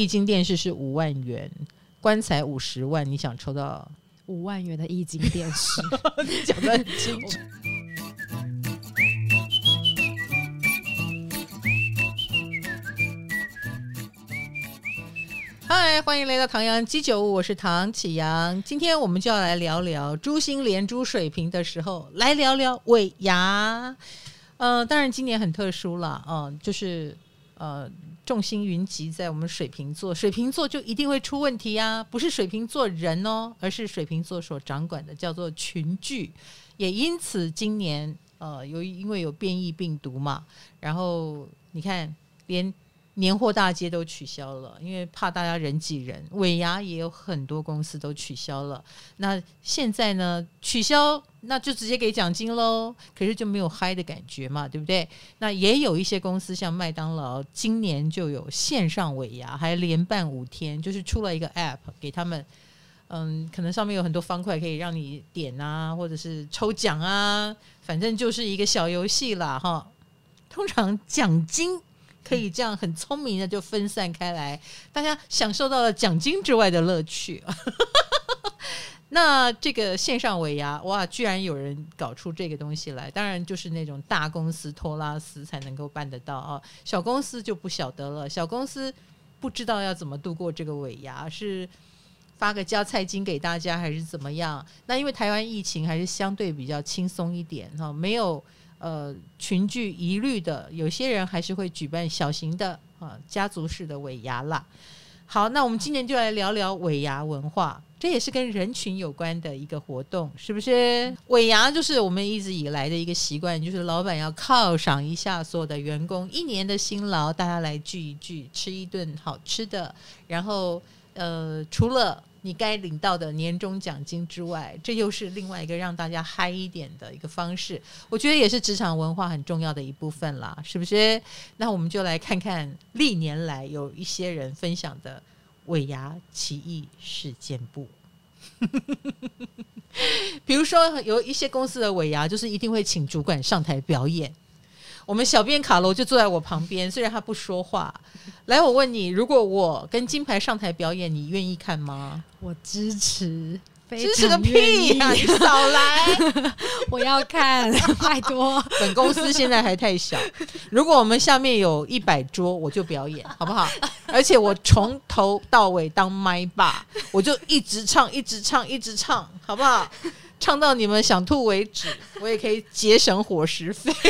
液晶电视是五万元，棺材五十万，你想抽到五万元的液晶电视？讲的很清楚。嗨，欢迎来到唐阳鸡酒屋，我是唐启阳。今天我们就要来聊聊珠心连珠水平的时候，来聊聊尾牙。呃，当然今年很特殊了，嗯、呃，就是呃，众星云集在我们水瓶座，水瓶座就一定会出问题呀，不是水瓶座人哦，而是水瓶座所掌管的叫做群聚，也因此今年呃，由于因为有变异病毒嘛，然后你看连。年货大街都取消了，因为怕大家人挤人。尾牙也有很多公司都取消了。那现在呢？取消那就直接给奖金喽。可是就没有嗨的感觉嘛，对不对？那也有一些公司，像麦当劳，今年就有线上尾牙，还连办五天，就是出了一个 App 给他们。嗯，可能上面有很多方块可以让你点啊，或者是抽奖啊，反正就是一个小游戏啦，哈。通常奖金。可以这样很聪明的就分散开来，大家享受到了奖金之外的乐趣。那这个线上尾牙，哇，居然有人搞出这个东西来！当然就是那种大公司托拉斯才能够办得到啊，小公司就不晓得了。小公司不知道要怎么度过这个尾牙，是发个加菜金给大家，还是怎么样？那因为台湾疫情还是相对比较轻松一点哈，没有。呃，群聚疑虑的，有些人还是会举办小型的啊家族式的尾牙啦。好，那我们今年就来聊聊尾牙文化，这也是跟人群有关的一个活动，是不是？尾牙就是我们一直以来的一个习惯，就是老板要犒赏一下所有的员工一年的辛劳，大家来聚一聚，吃一顿好吃的，然后呃，除了。你该领到的年终奖金之外，这又是另外一个让大家嗨一点的一个方式。我觉得也是职场文化很重要的一部分啦，是不是？那我们就来看看历年来有一些人分享的尾牙奇异事件簿。比如说，有一些公司的尾牙就是一定会请主管上台表演。我们小编卡罗就坐在我旁边，虽然他不说话。来，我问你，如果我跟金牌上台表演，你愿意看吗？我支持，支持个屁呀！你少来，我要看，拜托。本公司现在还太小，如果我们下面有一百桌，我就表演，好不好？而且我从头到尾当麦霸，我就一直唱，一直唱，一直唱，好不好？唱到你们想吐为止，我也可以节省伙食费。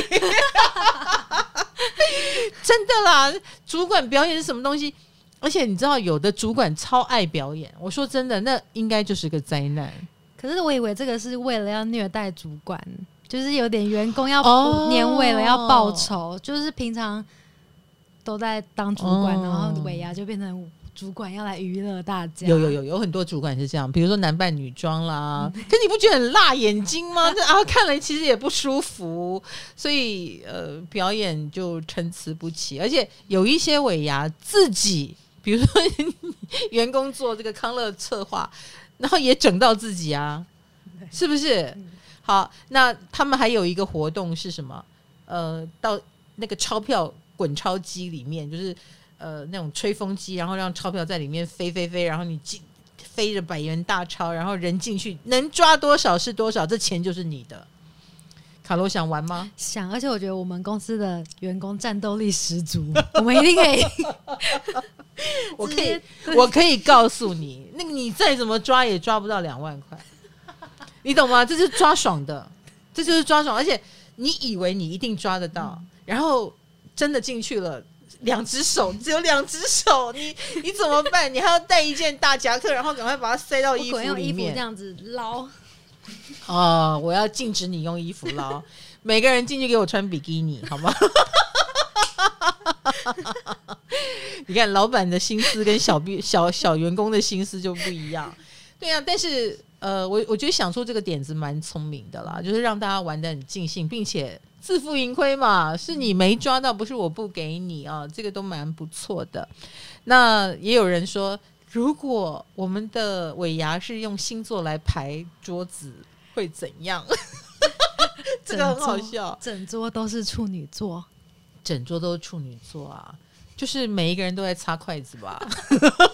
真的啦，主管表演是什么东西？而且你知道，有的主管超爱表演。我说真的，那应该就是个灾难。可是我以为这个是为了要虐待主管，就是有点员工要年尾了要报仇，哦、就是平常都在当主管，哦、然后尾牙就变成。主管要来娱乐大家，有有有有很多主管是这样，比如说男扮女装啦，可你不觉得很辣眼睛吗？这 啊看了其实也不舒服，所以呃表演就参差不齐，而且有一些尾牙自己，比如说员工做这个康乐策划，然后也整到自己啊，是不是？好，那他们还有一个活动是什么？呃，到那个钞票滚钞机里面，就是。呃，那种吹风机，然后让钞票在里面飞飞飞，然后你进飞着百元大钞，然后人进去能抓多少是多少，这钱就是你的。卡罗想玩吗？想，而且我觉得我们公司的员工战斗力十足，我们一定可以。我可以，我可以告诉你，那个你再怎么抓也抓不到两万块，你懂吗？这是抓爽的，这就是抓爽，而且你以为你一定抓得到，嗯、然后真的进去了。两只手只有两只手，你 你怎么办？你还要带一件大夹克，然后赶快把它塞到衣服里面。用衣服这样子捞。哦，我要禁止你用衣服捞。每个人进去给我穿比基尼，好吗？你看，老板的心思跟小小小员工的心思就不一样。对啊，但是呃，我我觉得想出这个点子蛮聪明的啦，就是让大家玩的很尽兴，并且。自负盈亏嘛，是你没抓到，不是我不给你啊，这个都蛮不错的。那也有人说，如果我们的尾牙是用星座来排桌子，会怎样？这个很好笑，整桌都是处女座，整桌都是处女座啊。就是每一个人都在擦筷子吧，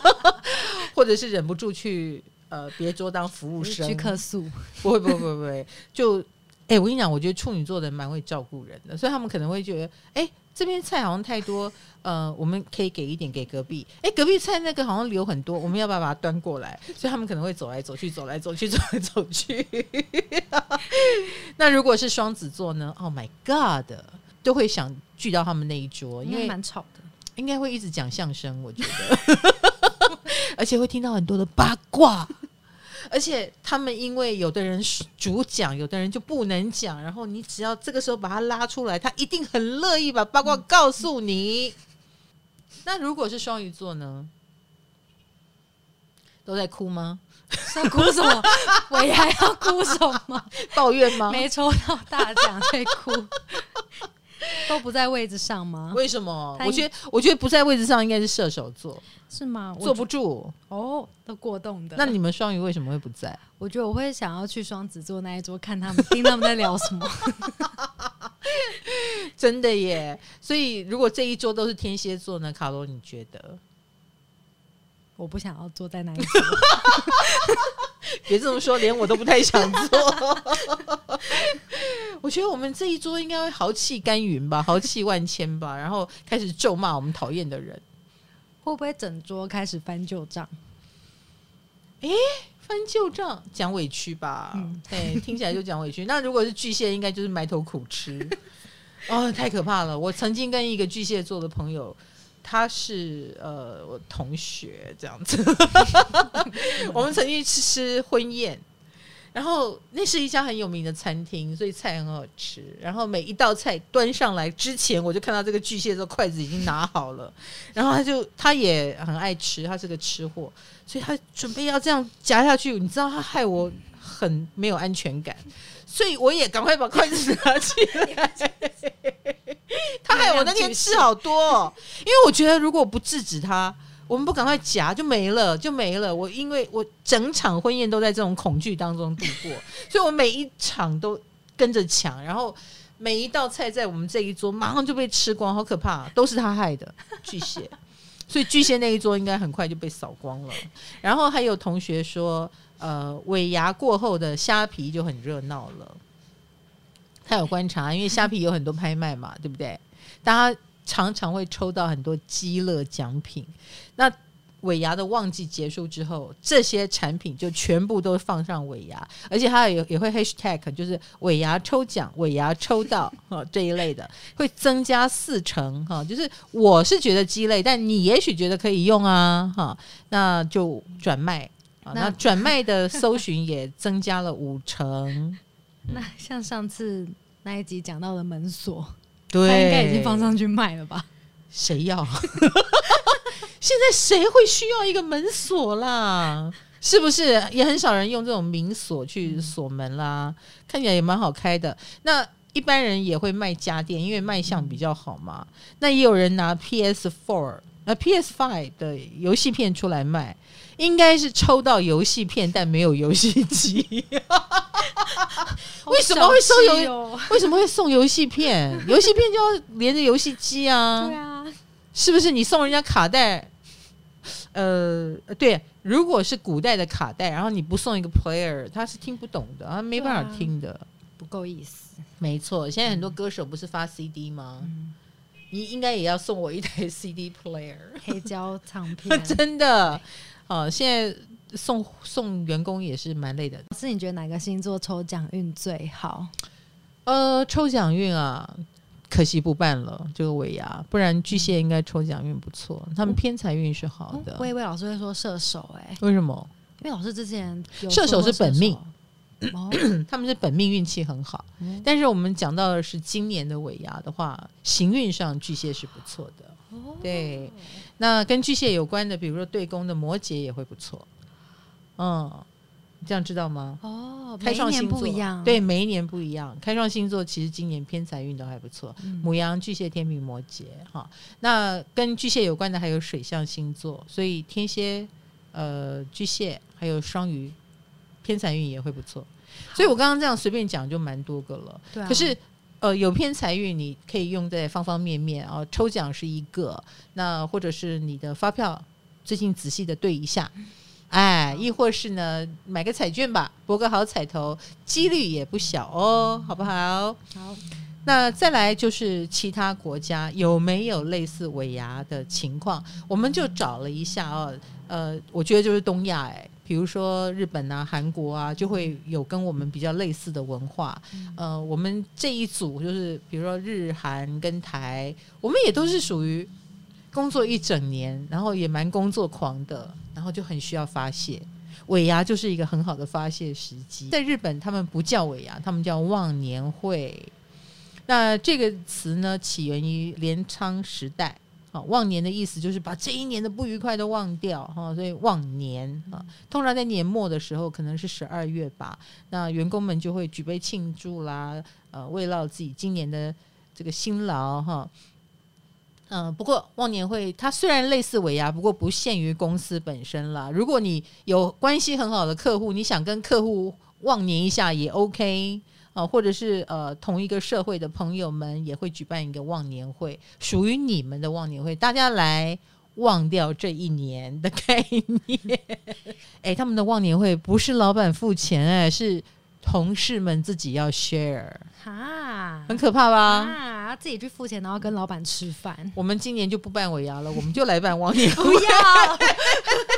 或者是忍不住去呃别桌当服务生去客诉，不会不会不会不会，就哎、欸，我跟你讲，我觉得处女座的人蛮会照顾人的，所以他们可能会觉得，哎、欸，这边菜好像太多，呃，我们可以给一点给隔壁，哎、欸，隔壁菜那个好像留很多，我们要不要把它端过来？所以他们可能会走来走去，走来走去，走来走去。那如果是双子座呢？Oh my God！都会想聚到他们那一桌，因为蛮吵的，应该会一直讲相声，我觉得，而且会听到很多的八卦，而且他们因为有的人主讲，有的人就不能讲，然后你只要这个时候把他拉出来，他一定很乐意把八卦告诉你。那如果是双鱼座呢？都在哭吗？在哭什么？我还要哭什么？抱怨吗？没抽到大奖在哭。都不在位置上吗？为什么？我觉得，我觉得不在位置上应该是射手座，是吗？坐不住哦，都过动的。那你们双鱼为什么会不在？我觉得我会想要去双子座那一桌看他们，听他们在聊什么。真的耶！所以如果这一桌都是天蝎座呢？卡罗，你觉得？我不想要坐在那一桌。别这么说，连我都不太想坐。我觉得我们这一桌应该会豪气干云吧，豪气万千吧，然后开始咒骂我们讨厌的人。会不会整桌开始翻旧账？哎，翻旧账，讲委屈吧？嗯，对，听起来就讲委屈。那如果是巨蟹，应该就是埋头苦吃。哦，太可怕了！我曾经跟一个巨蟹座的朋友。他是呃我同学这样子，我们曾经吃吃婚宴，然后那是一家很有名的餐厅，所以菜很好吃。然后每一道菜端上来之前，我就看到这个巨蟹座筷子已经拿好了，然后他就他也很爱吃，他是个吃货，所以他准备要这样夹下去。你知道他害我很没有安全感，所以我也赶快把筷子拿起来。他害我那天吃好多，因为我觉得如果不制止他，我们不赶快夹就没了，就没了。我因为我整场婚宴都在这种恐惧当中度过，所以我每一场都跟着抢，然后每一道菜在我们这一桌马上就被吃光，好可怕，都是他害的 巨蟹。所以巨蟹那一桌应该很快就被扫光了。然后还有同学说，呃，尾牙过后的虾皮就很热闹了。他有观察，因为虾皮有很多拍卖嘛，对不对？大家常常会抽到很多积乐奖品。那尾牙的旺季结束之后，这些产品就全部都放上尾牙，而且它也也会 hashtag，就是尾牙抽奖、尾牙抽到哈这一类的，会增加四成哈。就是我是觉得鸡肋，但你也许觉得可以用啊哈，那就转卖啊，那转卖的搜寻也增加了五成。那像上次那一集讲到的门锁，对，他应该已经放上去卖了吧？谁要？现在谁会需要一个门锁啦？是不是也很少人用这种明锁去锁门啦？看起来也蛮好开的。那一般人也会卖家电，因为卖相比较好嘛。那也有人拿 PS Four、呃 PS Five 的游戏片出来卖，应该是抽到游戏片，但没有游戏机。为什么会送游？哦、为什么会送游戏片？游戏片就要连着游戏机啊！对啊，是不是？你送人家卡带？呃，对，如果是古代的卡带，然后你不送一个 player，他是听不懂的，他没办法听的，啊、不够意思。没错，现在很多歌手不是发 CD 吗？嗯、你应该也要送我一台 CD player，黑胶唱片，真的。哦，现在。送送员工也是蛮累的。老师你觉得哪个星座抽奖运最好？呃，抽奖运啊，可惜不办了这个尾牙，不然巨蟹应该抽奖运不错，他们偏财运是好的。我以为老师会说射手，哎，为什么？因为老师之前射手是本命，哦、他们是本命运气很好。嗯、但是我们讲到的是今年的尾牙的话，行运上巨蟹是不错的。哦、对，那跟巨蟹有关的，比如说对宫的摩羯也会不错。嗯，这样知道吗？哦，开创星座不一样，对，每一年不一样。开创星座其实今年偏财运都还不错，嗯、牡羊、巨蟹、天平、摩羯，哈。那跟巨蟹有关的还有水象星座，所以天蝎、呃，巨蟹还有双鱼，偏财运也会不错。所以我刚刚这样随便讲就蛮多个了。对啊、可是。呃，有偏财运你可以用在方方面面啊，抽奖是一个，那或者是你的发票最近仔细的对一下，哎，亦或是呢买个彩券吧，博个好彩头，几率也不小哦，好不好？好。那再来就是其他国家有没有类似尾牙的情况？我们就找了一下哦，呃，我觉得就是东亚哎，比如说日本啊、韩国啊，就会有跟我们比较类似的文化。呃，我们这一组就是比如说日韩跟台，我们也都是属于工作一整年，然后也蛮工作狂的，然后就很需要发泄。尾牙就是一个很好的发泄时机。在日本，他们不叫尾牙，他们叫忘年会。那这个词呢，起源于镰仓时代，啊，忘年的意思就是把这一年的不愉快都忘掉，哈，所以忘年啊，通常在年末的时候，可能是十二月吧，那员工们就会举杯庆祝啦，呃，慰劳自己今年的这个辛劳，哈，嗯，不过忘年会它虽然类似尾牙，不过不限于公司本身啦。如果你有关系很好的客户，你想跟客户忘年一下也 OK。啊，或者是呃，同一个社会的朋友们也会举办一个忘年会，属于你们的忘年会，大家来忘掉这一年的概念。哎，他们的忘年会不是老板付钱，哎，是同事们自己要 share，哈，很可怕吧？啊，自己去付钱，然后跟老板吃饭。我们今年就不办尾牙了，我们就来办忘年会。不要。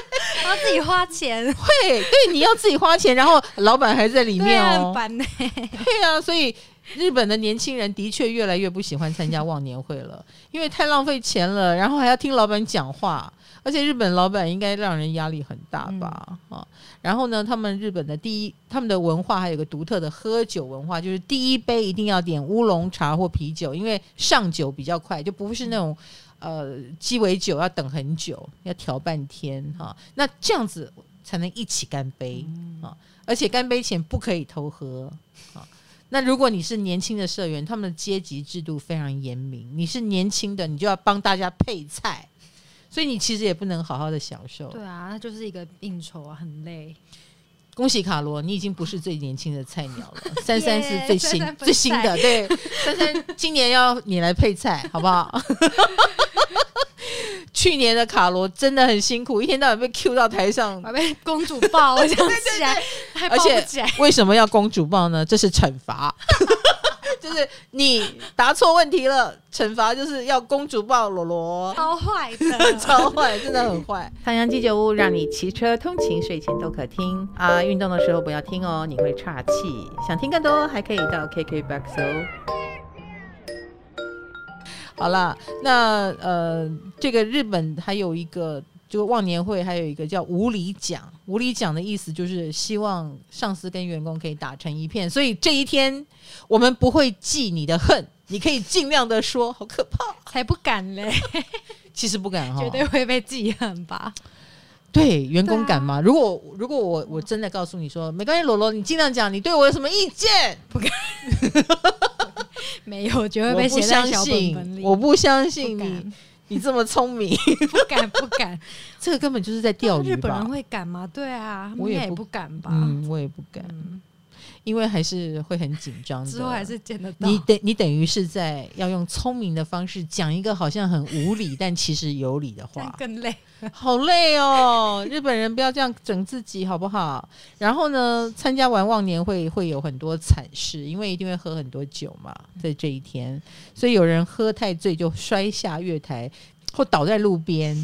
要自己花钱，会对，你要自己花钱，然后老板还在里面哦，呢。对啊，所以日本的年轻人的确越来越不喜欢参加忘年会了，因为太浪费钱了，然后还要听老板讲话，而且日本老板应该让人压力很大吧？啊，然后呢，他们日本的第一，他们的文化还有个独特的喝酒文化，就是第一杯一定要点乌龙茶或啤酒，因为上酒比较快，就不是那种。呃，鸡尾酒要等很久，要调半天哈、啊。那这样子才能一起干杯啊！而且干杯前不可以偷喝啊。那如果你是年轻的社员，他们的阶级制度非常严明，你是年轻的，你就要帮大家配菜，所以你其实也不能好好的享受。对啊，那就是一个应酬啊，很累。恭喜卡罗，你已经不是最年轻的菜鸟了。珊珊是最新最新的，对，珊珊今年要你来配菜，好不好？去年的卡罗真的很辛苦，一天到晚被 Q 到台上，被公主抱，我想起来，还抱不起来。而且为什么要公主抱呢？这是惩罚。就是你答错问题了，惩罚就是要公主抱罗罗，超坏的，超坏，真的很坏。唐阳鸡酒屋让你骑车通勤、睡前都可听啊，运动的时候不要听哦，你会岔气。想听更多，还可以到 KKBOX 哦。好啦，那呃，这个日本还有一个。就忘年会还有一个叫无理奖，无理奖的意思就是希望上司跟员工可以打成一片，所以这一天我们不会记你的恨，你可以尽量的说，好可怕，才不敢嘞，其实不敢哈，绝对会被记恨吧？对，员工敢吗？啊、如果如果我我真的告诉你说，没关系，罗罗，你尽量讲，你对我有什么意见？不敢，没有，绝对被写在小本本里，我不相信，我不相信你。你这么聪明，不敢不敢，这个根本就是在钓鱼？日本人会敢吗？对啊，我也不敢吧。嗯，我也不敢。嗯因为还是会很紧张的，之后还是见得到。你等你等于是在要用聪明的方式讲一个好像很无理但其实有理的话，更累，好累哦！日本人不要这样整自己好不好？然后呢，参加完忘年会会有很多惨事，因为一定会喝很多酒嘛，在这一天，所以有人喝太醉就摔下月台或倒在路边。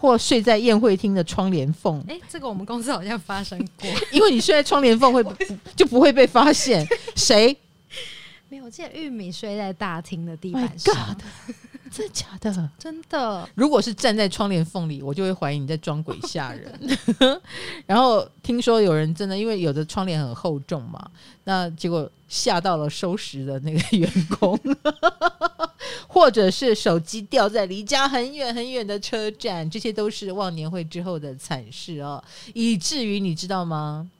或睡在宴会厅的窗帘缝，哎、欸，这个我们公司好像发生过，因为你睡在窗帘缝会 就不会被发现。谁？没有，我记得玉米睡在大厅的地板上。God, 真的假的？真的。如果是站在窗帘缝里，我就会怀疑你在装鬼吓人。然后听说有人真的，因为有的窗帘很厚重嘛，那结果吓到了收拾的那个员工。或者是手机掉在离家很远很远的车站，这些都是忘年会之后的惨事哦。以至于你知道吗？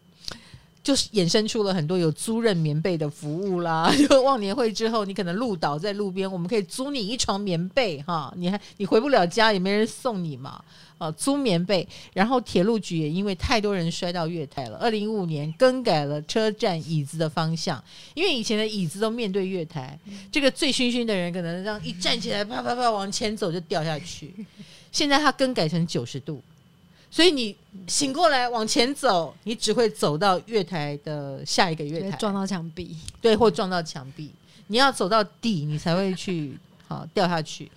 就是衍生出了很多有租赁棉被的服务啦。就忘年会之后，你可能路倒在路边，我们可以租你一床棉被哈，你还你回不了家，也没人送你嘛。啊，租棉被。然后铁路局也因为太多人摔到月台了，二零一五年更改了车站椅子的方向，因为以前的椅子都面对月台，这个醉醺醺的人可能这样一站起来，啪啪啪往前走就掉下去。现在它更改成九十度。所以你醒过来往前走，你只会走到月台的下一个月台，撞到墙壁，对，或撞到墙壁。你要走到底，你才会去 好掉下去，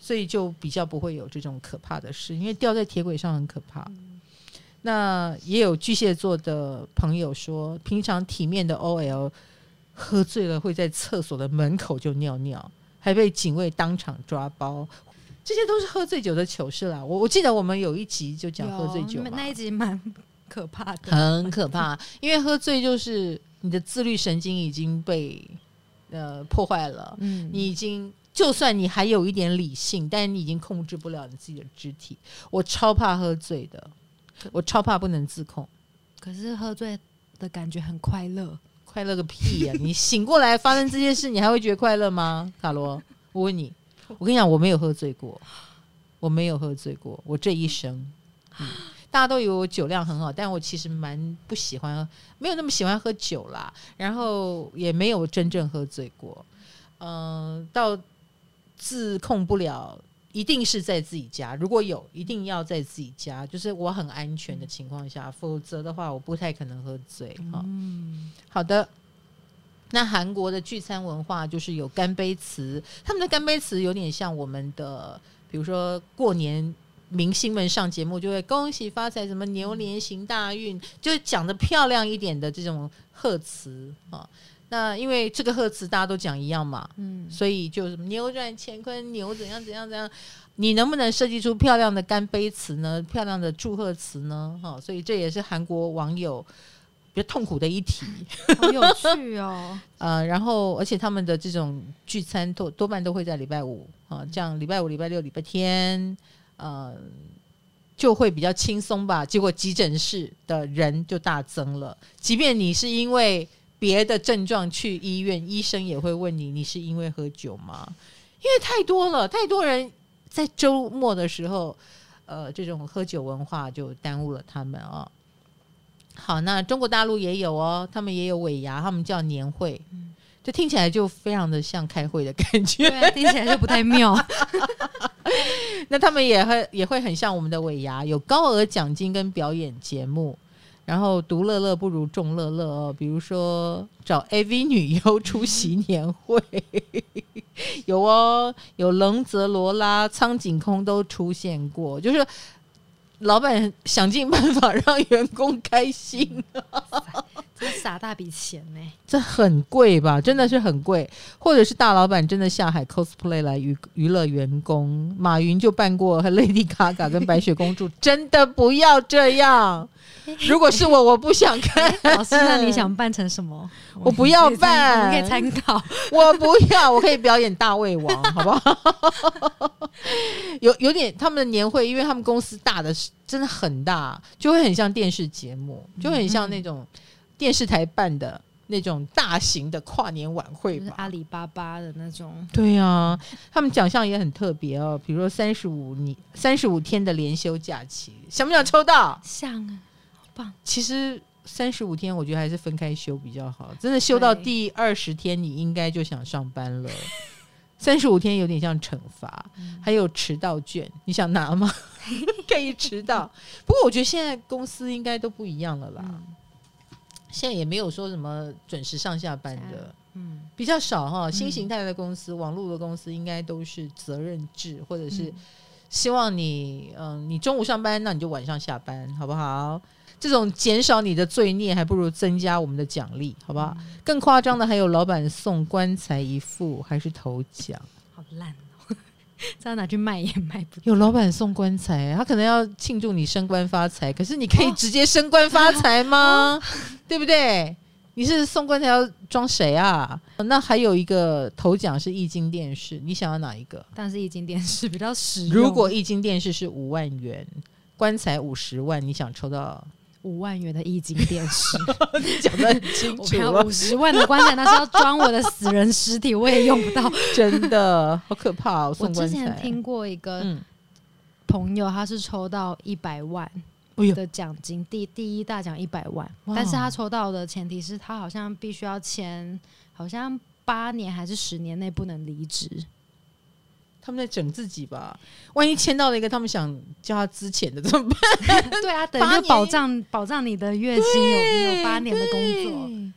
所以就比较不会有这种可怕的事。因为掉在铁轨上很可怕。嗯、那也有巨蟹座的朋友说，平常体面的 OL 喝醉了会在厕所的门口就尿尿，还被警卫当场抓包。这些都是喝醉酒的糗事啦。我我记得我们有一集就讲喝醉酒，那一集蛮可怕的，很可怕。因为喝醉就是你的自律神经已经被呃破坏了，嗯，你已经就算你还有一点理性，但是你已经控制不了你自己的肢体。我超怕喝醉的，我超怕不能自控。可是喝醉的感觉很快乐，快乐个屁呀、啊！你醒过来发生这件事，你还会觉得快乐吗？卡罗，我问你。我跟你讲，我没有喝醉过，我没有喝醉过，我这一生，嗯，大家都以为我酒量很好，但我其实蛮不喜欢，没有那么喜欢喝酒啦，然后也没有真正喝醉过，嗯、呃，到自控不了，一定是在自己家，如果有，一定要在自己家，就是我很安全的情况下，否则的话，我不太可能喝醉。哈，嗯，好的。那韩国的聚餐文化就是有干杯词，他们的干杯词有点像我们的，比如说过年明星们上节目就会恭喜发财，什么牛年行大运，就是讲的漂亮一点的这种贺词啊。那因为这个贺词大家都讲一样嘛，嗯，所以就什么扭转乾坤，牛怎样怎样怎样，你能不能设计出漂亮的干杯词呢？漂亮的祝贺词呢？哈，所以这也是韩国网友。痛苦的一题，好有趣哦。呃，然后而且他们的这种聚餐多多半都会在礼拜五啊，这样礼拜五、礼拜六、礼拜天，呃，就会比较轻松吧。结果急诊室的人就大增了，即便你是因为别的症状去医院，医生也会问你，你是因为喝酒吗？因为太多了，太多人在周末的时候，呃，这种喝酒文化就耽误了他们啊。好，那中国大陆也有哦，他们也有尾牙，他们叫年会，就听起来就非常的像开会的感觉，对啊，听起来就不太妙。那他们也会也会很像我们的尾牙，有高额奖金跟表演节目，然后独乐乐不如众乐乐哦，比如说找 AV 女优出席年会，有哦，有龙泽罗拉、苍井空都出现过，就是。老板想尽办法让员工开心，撒大笔钱呢？这很贵吧？真的是很贵，或者是大老板真的下海 cosplay 来娱娱乐员工？马云就办过和 Lady Gaga 跟白雪公主，真的不要这样。如果是我，我不想看。老师，那你想扮成什么？我不要扮，我可以参考。我不要，我可以表演大胃王，好不好？有有点他们的年会，因为他们公司大的是真的很大，就会很像电视节目，就很像那种电视台办的那种大型的跨年晚会吧，就是阿里巴巴的那种。对啊，他们奖项也很特别哦，比如说三十五年三十五天的连休假期，想不想抽到？想啊。其实三十五天，我觉得还是分开休比较好。真的休到第二十天，你应该就想上班了。三十五天有点像惩罚，还有迟到券，你想拿吗？可以迟到。不过我觉得现在公司应该都不一样了啦。现在也没有说什么准时上下班的，嗯，比较少哈。新形态的公司，网络的公司应该都是责任制，或者是希望你，嗯，你中午上班，那你就晚上下班，好不好？这种减少你的罪孽，还不如增加我们的奖励，好不好？嗯、更夸张的还有老板送棺材一副，还是头奖，好烂哦！这样拿去卖也卖不。有老板送棺材，他可能要庆祝你升官发财，可是你可以直接升官发财吗？哦、对不对？你是送棺材要装谁啊？那还有一个头奖是液晶电视，你想要哪一个？但是液晶电视比较实用。如果液晶电视是五万元，棺材五十万，你想抽到？五万元的液晶电视，讲得很清楚。我还有五十万的棺材，那是要装我的死人尸体，我也用不到，真的好可怕哦！我之前听过一个朋友，他是抽到一百万的奖金，第第一大奖一百万，但是他抽到的前提是他好像必须要签，好像八年还是十年内不能离职。他们在整自己吧？万一签到了一个他们想叫他资遣的怎么办？对啊，等于保障保障你的月薪有有八年的工作。嗯、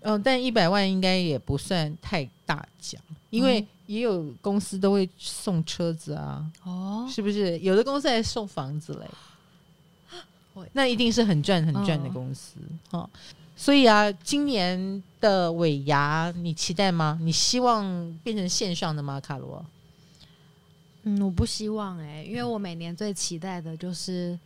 呃，但一百万应该也不算太大奖，因为也有公司都会送车子啊。哦，是不是？有的公司还送房子嘞。那一定是很赚很赚的公司。哦，哦，所以啊，今年的尾牙你期待吗？你希望变成线上的吗，卡罗？嗯，我不希望哎、欸，因为我每年最期待的就是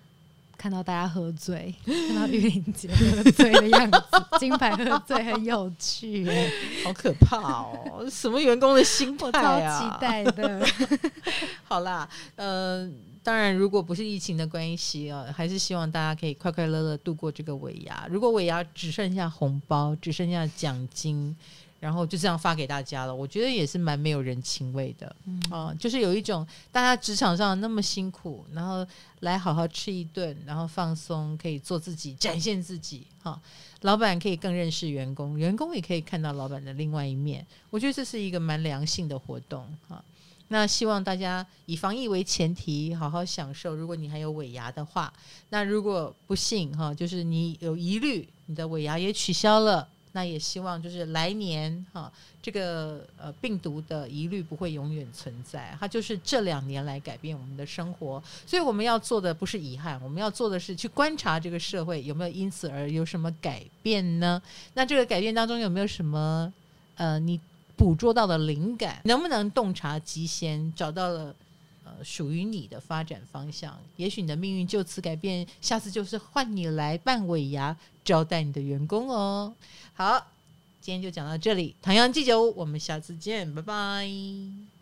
看到大家喝醉，看到玉玲姐喝醉的样子，金牌喝醉很有趣、欸，好可怕哦！什么员工的心态啊？超期待的。好啦，呃，当然，如果不是疫情的关系啊，还是希望大家可以快快乐乐度过这个尾牙。如果尾牙只剩下红包，只剩下奖金。然后就这样发给大家了，我觉得也是蛮没有人情味的，嗯、呃，就是有一种大家职场上那么辛苦，然后来好好吃一顿，然后放松，可以做自己，展现自己，哈、呃，老板可以更认识员工，员工也可以看到老板的另外一面，我觉得这是一个蛮良性的活动，哈、呃。那希望大家以防疫为前提，好好享受。如果你还有尾牙的话，那如果不幸哈、呃，就是你有疑虑，你的尾牙也取消了。那也希望就是来年哈，这个呃病毒的疑虑不会永远存在，它就是这两年来改变我们的生活，所以我们要做的不是遗憾，我们要做的是去观察这个社会有没有因此而有什么改变呢？那这个改变当中有没有什么呃你捕捉到的灵感，能不能洞察机先，找到了？属于你的发展方向，也许你的命运就此改变。下次就是换你来扮尾牙，招待你的员工哦。好，今天就讲到这里，唐阳记酒，我们下次见，拜拜。